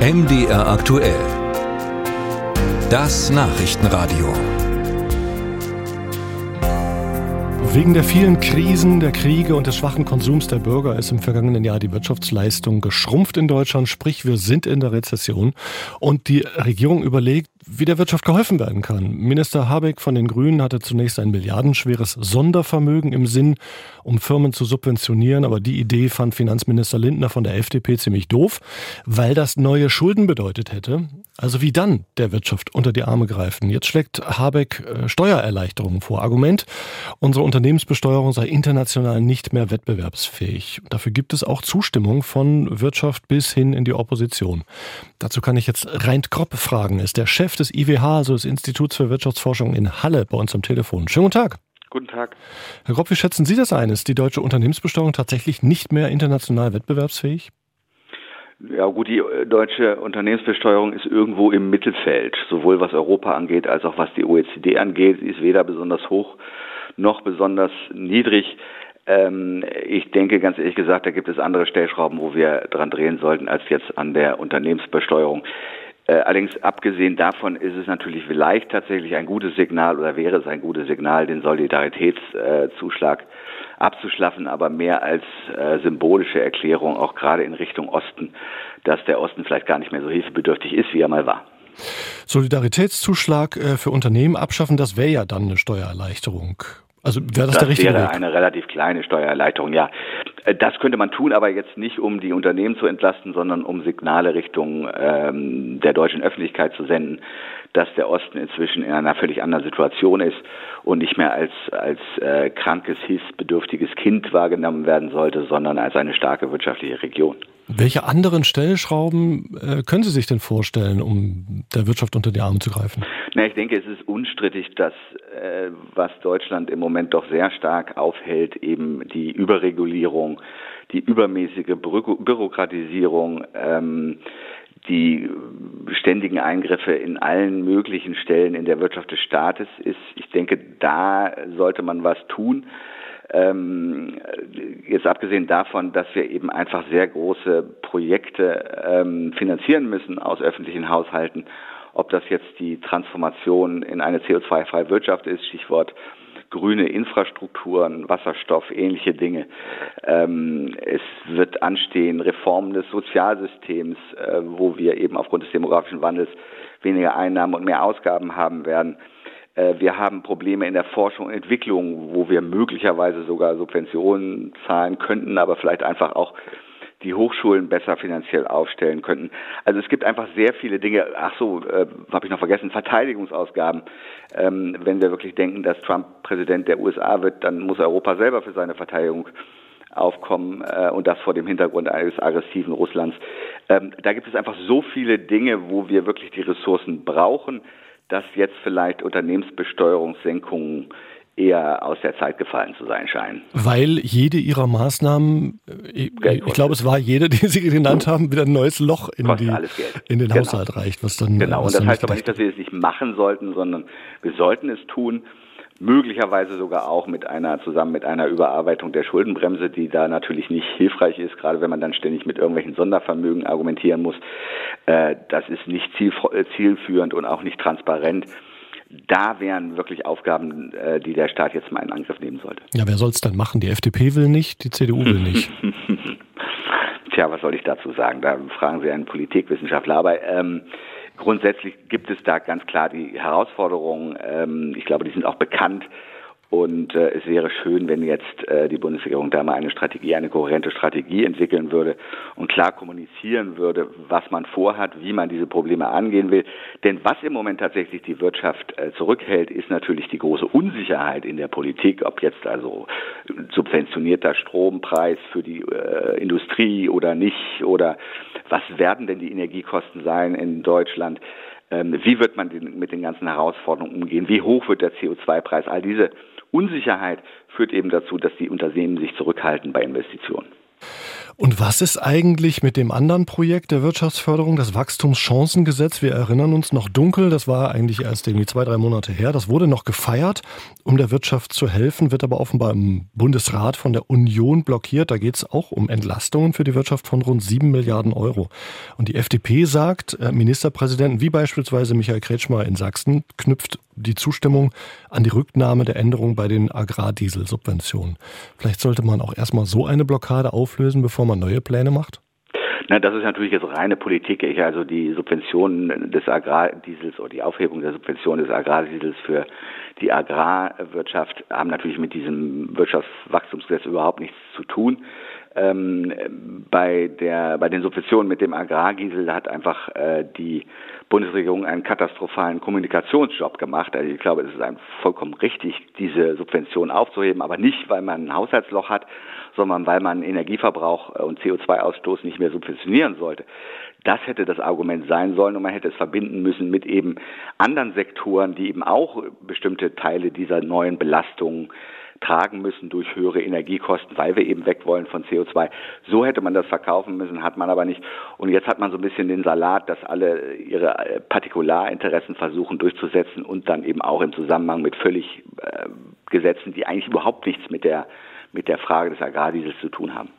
MDR aktuell. Das Nachrichtenradio. Wegen der vielen Krisen, der Kriege und des schwachen Konsums der Bürger ist im vergangenen Jahr die Wirtschaftsleistung geschrumpft in Deutschland, sprich wir sind in der Rezession und die Regierung überlegt, wie der Wirtschaft geholfen werden kann. Minister Habeck von den Grünen hatte zunächst ein milliardenschweres Sondervermögen im Sinn, um Firmen zu subventionieren, aber die Idee fand Finanzminister Lindner von der FDP ziemlich doof, weil das neue Schulden bedeutet hätte. Also wie dann der Wirtschaft unter die Arme greifen? Jetzt schlägt Habeck äh, Steuererleichterungen vor. Argument, unsere Unternehmensbesteuerung sei international nicht mehr wettbewerbsfähig. Dafür gibt es auch Zustimmung von Wirtschaft bis hin in die Opposition. Dazu kann ich jetzt Reint Kropp fragen, ist der Chef des IWH, also des Instituts für Wirtschaftsforschung in Halle, bei uns am Telefon. Schönen guten Tag. Guten Tag. Herr Kropp, wie schätzen Sie das ein? Ist die deutsche Unternehmensbesteuerung tatsächlich nicht mehr international wettbewerbsfähig? Ja gut, die äh, deutsche Unternehmensbesteuerung ist irgendwo im Mittelfeld, sowohl was Europa angeht als auch was die OECD angeht. Sie ist weder besonders hoch noch besonders niedrig. Ähm, ich denke ganz ehrlich gesagt, da gibt es andere Stellschrauben, wo wir dran drehen sollten, als jetzt an der Unternehmensbesteuerung. Äh, allerdings abgesehen davon ist es natürlich vielleicht tatsächlich ein gutes Signal oder wäre es ein gutes Signal, den Solidaritätszuschlag abzuschlaffen, aber mehr als äh, symbolische Erklärung auch gerade in Richtung Osten, dass der Osten vielleicht gar nicht mehr so hilfebedürftig ist, wie er mal war. Solidaritätszuschlag äh, für Unternehmen abschaffen, das wäre ja dann eine Steuererleichterung. Also wäre das, das der richtige wäre Weg? eine relativ kleine Steuererleichterung, ja. Äh, das könnte man tun, aber jetzt nicht, um die Unternehmen zu entlasten, sondern um Signale Richtung ähm, der deutschen Öffentlichkeit zu senden, dass der Osten inzwischen in einer völlig anderen Situation ist und nicht mehr als, als äh, krankes, hilfsbedürftiges Kind wahrgenommen werden sollte, sondern als eine starke wirtschaftliche Region. Welche anderen Stellschrauben äh, können Sie sich denn vorstellen, um der Wirtschaft unter die Arme zu greifen? Na, ich denke, es ist unstrittig, dass äh, was Deutschland im Moment doch sehr stark aufhält, eben die Überregulierung, die übermäßige Bü Bürokratisierung, ähm, die ständigen Eingriffe in allen möglichen Stellen in der Wirtschaft des Staates ist. Ich denke, da sollte man was tun. Ähm, jetzt abgesehen davon, dass wir eben einfach sehr große Projekte ähm, finanzieren müssen aus öffentlichen Haushalten, ob das jetzt die Transformation in eine CO2-freie Wirtschaft ist, Stichwort grüne Infrastrukturen, Wasserstoff, ähnliche Dinge. Ähm, es wird anstehen Reformen des Sozialsystems, äh, wo wir eben aufgrund des demografischen Wandels weniger Einnahmen und mehr Ausgaben haben werden. Äh, wir haben Probleme in der Forschung und Entwicklung, wo wir möglicherweise sogar Subventionen zahlen könnten, aber vielleicht einfach auch die Hochschulen besser finanziell aufstellen könnten. Also es gibt einfach sehr viele Dinge. Ach so, äh, habe ich noch vergessen, Verteidigungsausgaben. Ähm, wenn wir wirklich denken, dass Trump Präsident der USA wird, dann muss Europa selber für seine Verteidigung aufkommen äh, und das vor dem Hintergrund eines aggressiven Russlands. Ähm, da gibt es einfach so viele Dinge, wo wir wirklich die Ressourcen brauchen, dass jetzt vielleicht Unternehmensbesteuerungssenkungen eher aus der Zeit gefallen zu sein scheinen. Weil jede ihrer Maßnahmen, ich, ich glaube, es war jede, die Sie genannt haben, wieder ein neues Loch in, die, in den genau. Haushalt reicht. Was dann, genau, was und das heißt aber nicht, dass wir es nicht machen sollten, sondern wir sollten es tun möglicherweise sogar auch mit einer zusammen mit einer Überarbeitung der Schuldenbremse, die da natürlich nicht hilfreich ist, gerade wenn man dann ständig mit irgendwelchen Sondervermögen argumentieren muss. Äh, das ist nicht äh, zielführend und auch nicht transparent. Da wären wirklich Aufgaben, äh, die der Staat jetzt mal in Angriff nehmen sollte. Ja, wer soll es dann machen? Die FDP will nicht, die CDU will nicht. Tja, was soll ich dazu sagen? Da fragen Sie einen Politikwissenschaftler. Aber ähm, Grundsätzlich gibt es da ganz klar die Herausforderungen. Ähm, ich glaube, die sind auch bekannt. Und äh, es wäre schön, wenn jetzt äh, die Bundesregierung da mal eine Strategie, eine kohärente Strategie entwickeln würde und klar kommunizieren würde, was man vorhat, wie man diese Probleme angehen will. Denn was im Moment tatsächlich die Wirtschaft äh, zurückhält, ist natürlich die große Unsicherheit in der Politik, ob jetzt also subventionierter Strompreis für die äh, Industrie oder nicht oder was werden denn die Energiekosten sein in Deutschland. Ähm, wie wird man mit den ganzen Herausforderungen umgehen? Wie hoch wird der CO2-Preis? All diese Unsicherheit führt eben dazu, dass die Unternehmen sich zurückhalten bei Investitionen. Und was ist eigentlich mit dem anderen Projekt der Wirtschaftsförderung, das Wachstumschancengesetz? Wir erinnern uns noch dunkel, das war eigentlich erst irgendwie zwei, drei Monate her. Das wurde noch gefeiert, um der Wirtschaft zu helfen, wird aber offenbar im Bundesrat von der Union blockiert. Da geht es auch um Entlastungen für die Wirtschaft von rund sieben Milliarden Euro. Und die FDP sagt, äh, Ministerpräsidenten wie beispielsweise Michael Kretschmer in Sachsen knüpft die Zustimmung an die Rücknahme der Änderungen bei den Agrardieselsubventionen. Vielleicht sollte man auch erstmal so eine Blockade auflösen, bevor man neue Pläne macht? Na, das ist natürlich jetzt reine Politik. Ich, also die Subventionen des Agrardiesels oder die Aufhebung der Subvention des Agrardiesels für die Agrarwirtschaft haben natürlich mit diesem Wirtschaftswachstumsgesetz überhaupt nichts zu tun. Ähm, bei der bei den Subventionen mit dem Agrardiesel hat einfach äh, die Bundesregierung einen katastrophalen Kommunikationsjob gemacht. Also ich glaube, es ist vollkommen richtig, diese Subvention aufzuheben, aber nicht, weil man ein Haushaltsloch hat, sondern weil man Energieverbrauch äh, und CO2-Ausstoß nicht mehr subventionieren sollte. Das hätte das Argument sein sollen und man hätte es verbinden müssen mit eben anderen Sektoren, die eben auch bestimmte Teile dieser neuen Belastungen tragen müssen durch höhere Energiekosten, weil wir eben weg wollen von CO2. So hätte man das verkaufen müssen, hat man aber nicht. Und jetzt hat man so ein bisschen den Salat, dass alle ihre äh, Partikularinteressen versuchen durchzusetzen und dann eben auch im Zusammenhang mit völlig äh, Gesetzen, die eigentlich überhaupt nichts mit der, mit der Frage des Agrardiesels zu tun haben.